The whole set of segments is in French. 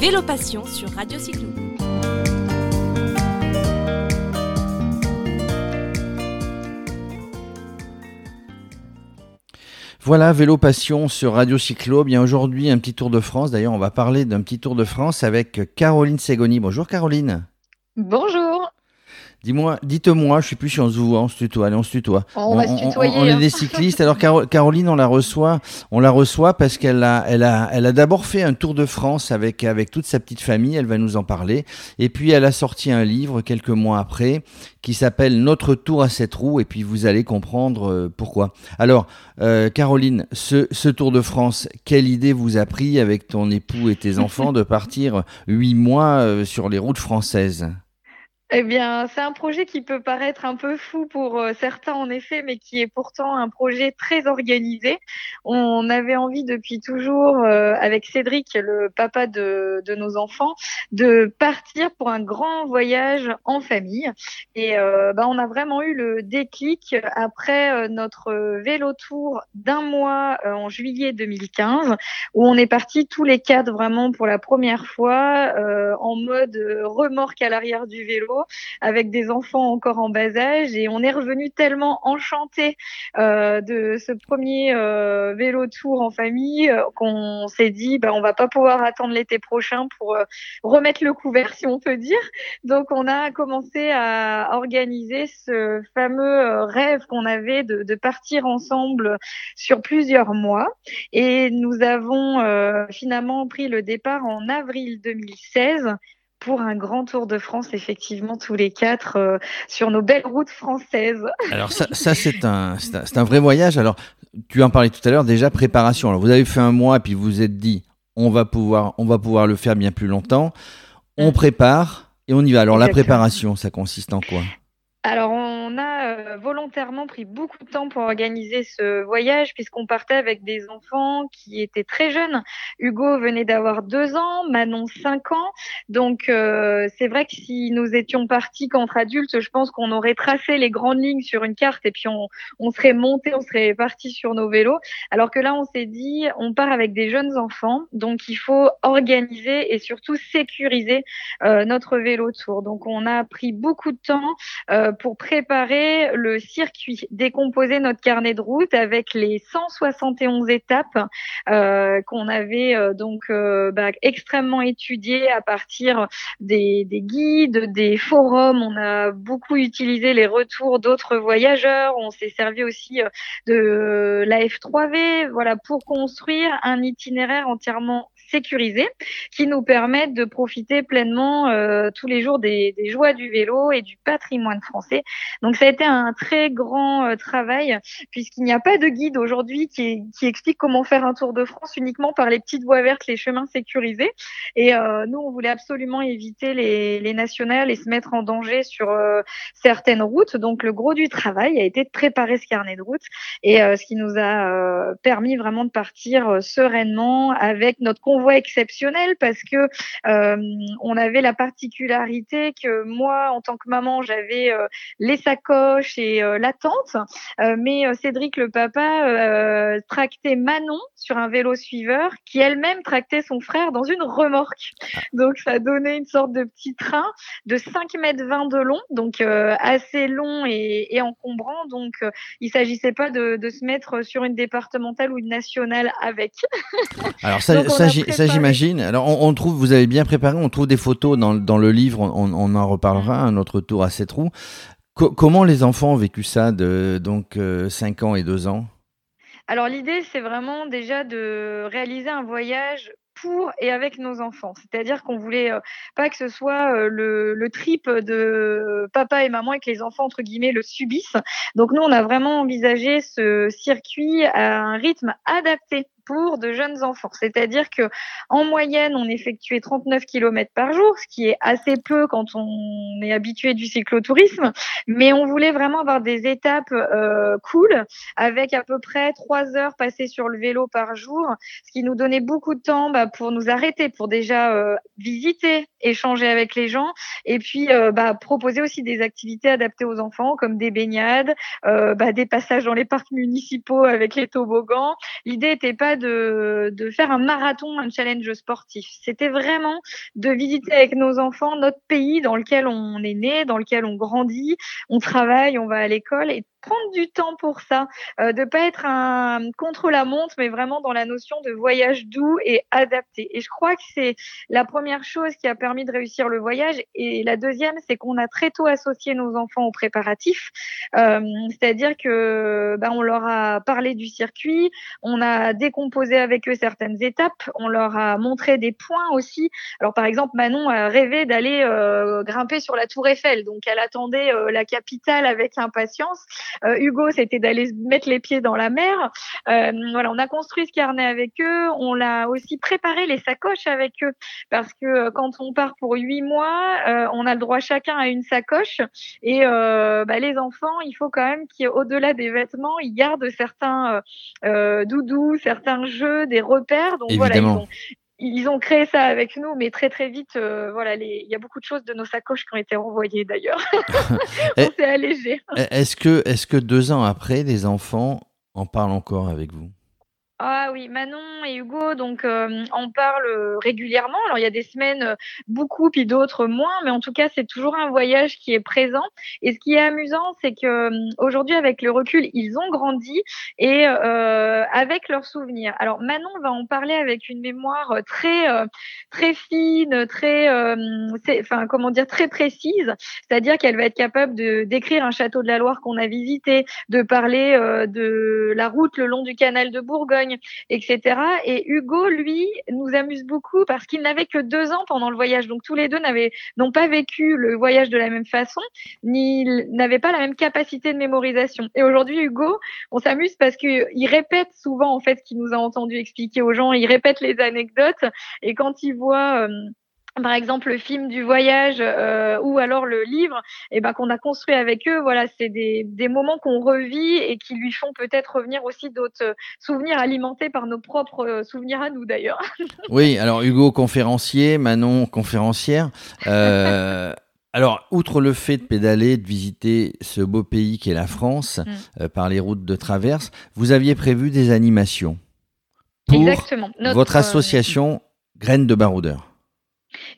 Vélo Passion sur Radio Cyclo. Voilà, Vélo Passion sur Radio Cyclo. Bien aujourd'hui, un petit tour de France. D'ailleurs, on va parler d'un petit tour de France avec Caroline Ségoni. Bonjour Caroline. Bonjour. Dis-moi, dites-moi, je suis plus si on se voit, on se tutoie, allez, on se tutoie. On, va se tutoyer. On, est hein. des cyclistes. Alors Caroline, on la reçoit, on la reçoit parce qu'elle a, elle a, elle a d'abord fait un tour de France avec avec toute sa petite famille. Elle va nous en parler. Et puis elle a sorti un livre quelques mois après qui s'appelle Notre tour à cette roue. Et puis vous allez comprendre euh, pourquoi. Alors euh, Caroline, ce, ce tour de France, quelle idée vous a pris avec ton époux et tes enfants de partir huit mois euh, sur les routes françaises? Eh bien, c'est un projet qui peut paraître un peu fou pour euh, certains, en effet, mais qui est pourtant un projet très organisé. On avait envie depuis toujours, euh, avec Cédric, le papa de, de, nos enfants, de partir pour un grand voyage en famille. Et euh, bah, on a vraiment eu le déclic après notre vélo tour d'un mois en juillet 2015, où on est parti tous les quatre vraiment pour la première fois en mode remorque à l'arrière du vélo avec des enfants encore en bas âge et on est revenu tellement enchanté euh, de ce premier euh, vélo tour en famille euh, qu'on s'est dit bah on va pas pouvoir attendre l'été prochain pour remettre le couvert si on peut dire. Donc on a commencé à organiser ce fameux rêve qu'on avait de, partir ensemble sur plusieurs mois et nous avons finalement pris le départ en avril 2016 pour un grand tour de France, effectivement, tous les quatre euh, sur nos belles routes françaises. Alors ça, ça c'est un, vrai voyage. Alors tu en parlais tout à l'heure déjà préparation. Alors vous avez fait un mois et puis vous vous êtes dit on va pouvoir, on va pouvoir le faire bien plus longtemps. On mmh. prépare et on y va. Alors Exactement. la préparation, ça consiste en quoi alors, on a euh, volontairement pris beaucoup de temps pour organiser ce voyage puisqu'on partait avec des enfants qui étaient très jeunes. Hugo venait d'avoir deux ans, Manon cinq ans. Donc, euh, c'est vrai que si nous étions partis qu'entre adultes, je pense qu'on aurait tracé les grandes lignes sur une carte et puis on, serait monté, on serait parti sur nos vélos. Alors que là, on s'est dit, on part avec des jeunes enfants, donc il faut organiser et surtout sécuriser euh, notre vélo tour. Donc, on a pris beaucoup de temps pour préparer le circuit, décomposer notre carnet de route avec les 171 étapes euh, qu'on avait euh, donc euh, bah, extrêmement étudiées à partir des, des, guides, des forums. On a beaucoup utilisé les retours d'autres voyageurs. On s'est servi aussi de la F3V, voilà, pour construire un itinéraire entièrement sécurisés qui nous permettent de profiter pleinement euh, tous les jours des, des, joies du vélo et du patrimoine français. Donc ça a été un très grand euh, travail puisqu'il n'y a pas de guide aujourd'hui qui, qui, explique comment faire un tour de France uniquement par les petites voies vertes, les chemins sécurisés. Et euh, nous, on voulait absolument éviter les, les, nationales et se mettre en danger sur euh, certaines routes. Donc le gros du travail a été de préparer ce carnet de route et euh, ce qui nous a permis vraiment de partir sereinement avec notre convoi exceptionnel parce que euh, on avait la particularité que moi, en tant que maman, j'avais euh, les sacoches et euh, la tente, mais Cédric, le papa, tractait Manon sur un vélo suiveur qui elle-même tractait son frère dans une remorque. Donc ça donnait une sorte de petit train de 5 mètres 20 de long, donc assez long et, et, encombrant. Donc il s'agissait pas de, de, se mettre sur une départementale ou une nationale avec. Alors ça, ça, ça j'imagine. Alors, on, on, trouve, vous avez bien préparé, on trouve des photos dans, dans le livre, on, on, en reparlera un autre tour à cette roue. Co comment les enfants ont vécu ça de donc euh, 5 ans et 2 ans? Alors, l'idée, c'est vraiment déjà de réaliser un voyage pour et avec nos enfants. C'est-à-dire qu'on voulait euh, pas que ce soit euh, le, le, trip de papa et maman et que les enfants, entre guillemets, le subissent. Donc nous, on a vraiment envisagé ce circuit à un rythme adapté de jeunes enfants. C'est-à-dire que en moyenne, on effectuait 39 km par jour, ce qui est assez peu quand on est habitué du cyclotourisme, mais on voulait vraiment avoir des étapes euh, cool avec à peu près trois heures passées sur le vélo par jour, ce qui nous donnait beaucoup de temps bah, pour nous arrêter, pour déjà euh, visiter, échanger avec les gens, et puis euh, bah, proposer aussi des activités adaptées aux enfants, comme des baignades, euh, bah, des passages dans les parcs municipaux avec les toboggans. L'idée n'était pas de, de faire un marathon, un challenge sportif. C'était vraiment de visiter avec nos enfants notre pays dans lequel on est né, dans lequel on grandit, on travaille, on va à l'école et prendre du temps pour ça, euh, de pas être un contre la montre, mais vraiment dans la notion de voyage doux et adapté. Et je crois que c'est la première chose qui a permis de réussir le voyage. Et la deuxième, c'est qu'on a très tôt associé nos enfants aux préparatifs, euh, c'est-à-dire que ben, on leur a parlé du circuit, on a décomposé avec eux certaines étapes, on leur a montré des points aussi. Alors par exemple, Manon a rêvé d'aller euh, grimper sur la Tour Eiffel, donc elle attendait euh, la capitale avec impatience. Euh, Hugo, c'était d'aller mettre les pieds dans la mer. Euh, voilà, on a construit ce carnet avec eux. On l'a aussi préparé les sacoches avec eux parce que euh, quand on part pour huit mois, on a le droit chacun à une sacoche et bah, les enfants, il faut quand même qu'au-delà des vêtements, ils gardent certains doudous, certains jeux, des repères. Donc voilà, ils ont, ils ont créé ça avec nous, mais très très vite, euh, voilà, il y a beaucoup de choses de nos sacoches qui ont été renvoyées d'ailleurs. On s'est allégé. Est-ce que, est-ce que deux ans après, les enfants en parlent encore avec vous? Ah oui, Manon et Hugo, donc euh, on parle régulièrement. Alors il y a des semaines euh, beaucoup, puis d'autres moins, mais en tout cas c'est toujours un voyage qui est présent. Et ce qui est amusant, c'est que euh, aujourd'hui avec le recul, ils ont grandi et euh, avec leurs souvenirs. Alors Manon va en parler avec une mémoire très très fine, très, enfin comment dire, très précise. C'est-à-dire qu'elle va être capable de décrire un château de la Loire qu'on a visité, de parler de la route le long du canal de Bourgogne etc. Et Hugo, lui, nous amuse beaucoup parce qu'il n'avait que deux ans pendant le voyage. Donc tous les deux n'avaient, n'ont pas vécu le voyage de la même façon, ni n'avaient pas la même capacité de mémorisation. Et aujourd'hui, Hugo, on s'amuse parce qu'il répète souvent en fait ce qu'il nous a entendu expliquer aux gens. Il répète les anecdotes et quand il voit euh, par exemple le film du voyage euh, ou alors le livre et eh ben qu'on a construit avec eux voilà c'est des, des moments qu'on revit et qui lui font peut-être revenir aussi d'autres souvenirs alimentés par nos propres euh, souvenirs à nous d'ailleurs oui alors Hugo conférencier Manon conférencière euh, Alors, outre le fait de pédaler, de visiter ce beau pays qu'est la France mm. par les routes de traverse, vous aviez prévu des animations pour Exactement. votre association Graines de Baroudeur.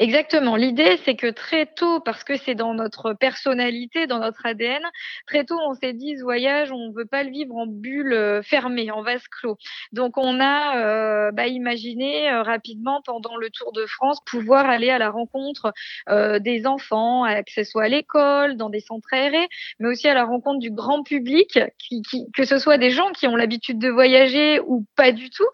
Exactement. L'idée, c'est que très tôt, parce que c'est dans notre personnalité, dans notre ADN, très tôt, on s'est dit, ce voyage, on ne veut pas le vivre en bulle euh, fermée, en vase clos. Donc, on a euh, bah, imaginé euh, rapidement, pendant le Tour de France, pouvoir aller à la rencontre des enfants, que ce soit à l'école, dans des centres aérés, mais aussi à la rencontre du grand public, que ce soit des gens qui ont l'habitude de voyager ou pas du tout,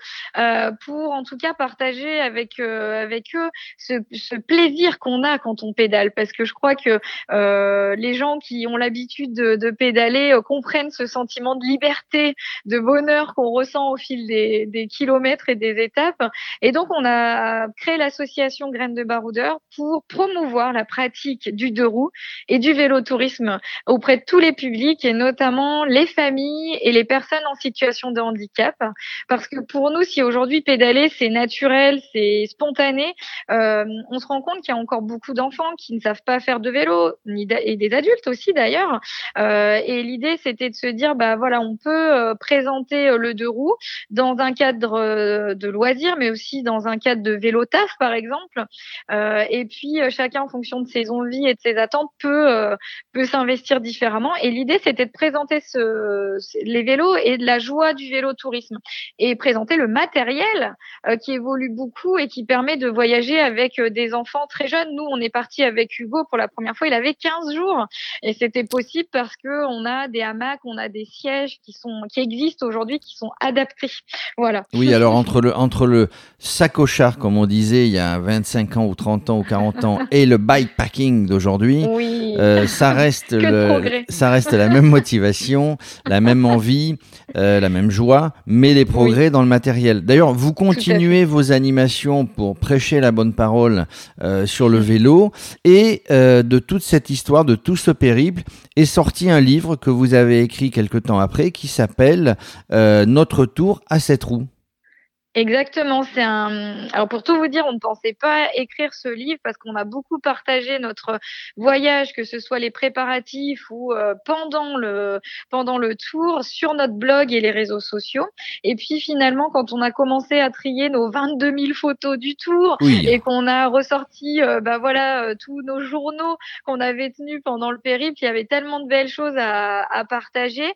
pour en tout cas partager avec, avec eux ce ce plaisir qu'on a quand on pédale, parce que je crois que euh, les gens qui ont l'habitude de, pédaler euh, comprennent ce sentiment de liberté, de bonheur qu'on ressent au fil des, des, kilomètres et des étapes. Et donc, on a créé l'association Graines de Baroudeur pour promouvoir la pratique du deux roues et du vélo-tourisme auprès de tous les publics et notamment les familles et les personnes en situation de handicap. Parce que pour nous, si aujourd'hui pédaler, c'est naturel, c'est spontané, euh, se rend compte qu'il y a encore beaucoup d'enfants qui ne savent pas faire de vélo, et des adultes aussi d'ailleurs. Euh, et l'idée, c'était de se dire, bah voilà, on peut euh, présenter euh, le deux roues dans un cadre de loisirs, mais aussi dans un cadre de vélo taf, par exemple. et puis chacun, en fonction de ses envies et de ses attentes, peut peut s'investir différemment. Et l'idée, c'était de présenter les vélos et de la joie du vélo tourisme et présenter le matériel qui évolue beaucoup et qui permet de voyager avec des enfants très jeunes. Nous, on est parti avec Hugo pour la première fois, il avait 15 jours et c'était possible parce que on a des hamacs, on a des sièges qui sont qui existent aujourd'hui qui sont adaptés. Voilà. Oui, alors entre le entre le sacochard comme on disait il y a 25 ans ou 30 ans ou 40 ans et le bikepacking d'aujourd'hui, euh, ça reste le, ça reste la même motivation, la même envie, euh, la même joie, mais les progrès dans le matériel. D'ailleurs, vous continuez vos animations pour prêcher la bonne parole euh, sur le vélo. Et euh, de toute cette histoire, de tout ce périple, est sorti un livre que vous avez écrit quelque temps après qui s'appelle euh, Notre tour à cette roue. Exactement, c'est un. Alors pour tout vous dire, on ne pensait pas écrire ce livre parce qu'on a beaucoup partagé notre voyage, que ce soit les préparatifs ou euh, pendant le pendant le tour, sur notre blog et les réseaux sociaux. Et puis finalement, quand on a commencé à trier nos 22 000 photos du tour et qu'on a ressorti, euh, bah voilà, euh, tous nos journaux qu'on avait tenus pendant le périple, il y avait tellement de belles choses à, à partager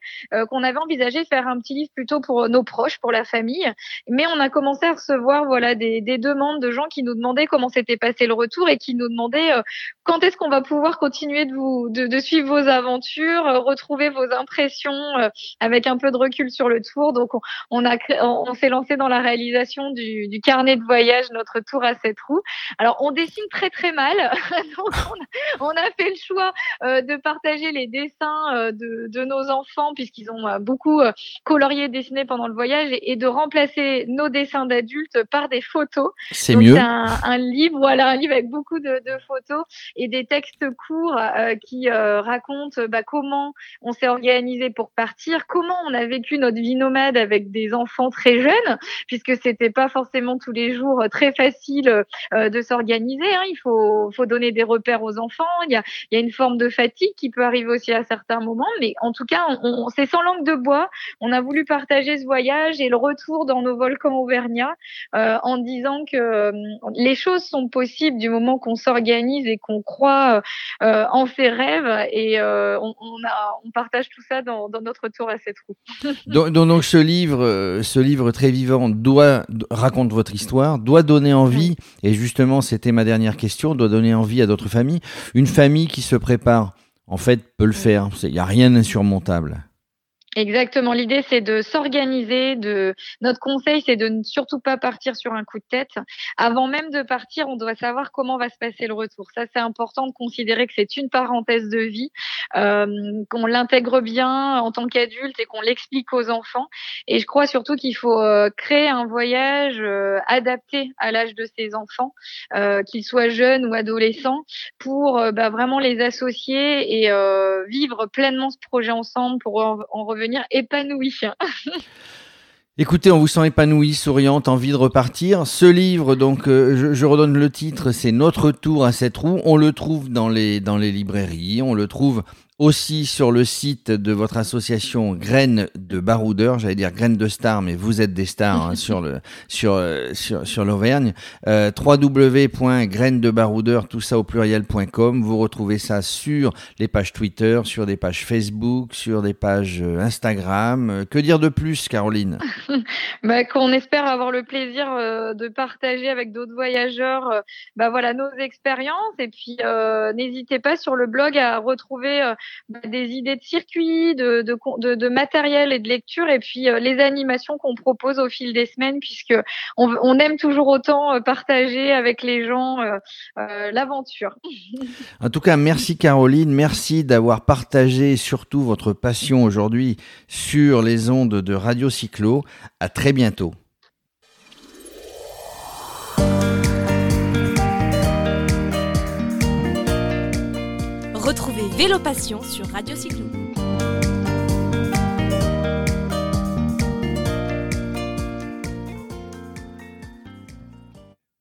qu'on avait envisagé de faire un petit livre plutôt pour nos proches, pour la famille. Mais on a commencé à recevoir voilà des, des, demandes de gens qui nous demandaient comment s'était passé le retour et qui nous demandaient euh, quand est-ce qu'on va pouvoir continuer de vous de, suivre vos aventures, euh, retrouver vos impressions euh, avec un peu de recul sur le tour. Donc on, a on, s'est lancé dans la réalisation du, carnet de voyage notre tour à sept roues. Alors on dessine très très mal, on a, fait le choix de partager les dessins de, de nos enfants puisqu'ils ont beaucoup colorié dessiné pendant le voyage et, et de remplacer nos dessins dessins d'adultes par des photos. C'est mieux. C'est un, livre, voilà, un livre avec beaucoup de, photos et des textes courts euh, qui euh, racontent bah, comment on s'est organisé pour partir, comment on a vécu notre vie nomade avec des enfants très jeunes, puisque c'était pas forcément tous les jours très facile euh, de s'organiser. Hein. Il faut, faut donner des repères aux enfants. Il y a, il y a une forme de fatigue qui peut arriver aussi à certains moments, mais en tout cas, on, c'est sans langue de bois. On a voulu partager ce voyage et le retour dans nos volcans Auvergnat euh, en disant que euh, les choses sont possibles du moment qu'on s'organise et qu'on croit euh, en ses rêves et on, on, partage tout ça dans, notre tour à cette roue. donc, donc, ce livre, ce livre très vivant doit raconte votre histoire, doit donner envie et justement c'était ma dernière question, doit donner envie à d'autres familles. Une famille qui se prépare en fait peut le faire. Il n'y a rien d'insurmontable. Exactement. L'idée, c'est de s'organiser. De notre conseil, c'est de ne surtout pas partir sur un coup de tête. Avant même de partir, on doit savoir comment va se passer le retour. Ça, c'est important de considérer que c'est une parenthèse de vie, euh, qu'on l'intègre bien en tant qu'adulte et qu'on l'explique aux enfants. Et je crois surtout qu'il faut euh, créer un voyage euh, adapté à l'âge de ses enfants, euh, qu'ils soient jeunes ou adolescents, pour euh, bah, vraiment les associer et vivre pleinement ce projet ensemble pour en, en revenir épanoui. Écoutez, on vous sent épanoui, souriante, envie de repartir. Ce livre, donc, euh, je, redonne le titre, c'est Notre tour à cette roue. On le trouve dans les, dans les librairies, on le trouve aussi sur le site de votre association Graines de Baroudeur, j'allais dire Graines de Stars, mais vous êtes des stars hein, sur le sur euh, sur, sur l'Auvergne. Euh, www.grainesdebaroudeur, tout ça au pluriel.com. Vous retrouvez ça sur les pages Twitter, sur des pages Facebook, sur des pages euh, Instagram. Euh, que dire de plus, Caroline? Bah, Qu'on espère avoir le plaisir de partager avec d'autres voyageurs, bah voilà nos expériences et puis n'hésitez pas sur le blog à retrouver bah, des idées de circuits, de, de, matériel et de lecture, et puis euh, les animations qu'on propose au fil des semaines, puisque on, on aime toujours autant euh, partager avec les gens euh, l'aventure. En tout cas, merci Caroline, merci d'avoir partagé surtout votre passion aujourd'hui sur les ondes de Radio Cyclo. À très bientôt. Vélo Passion sur Radio Cyclo.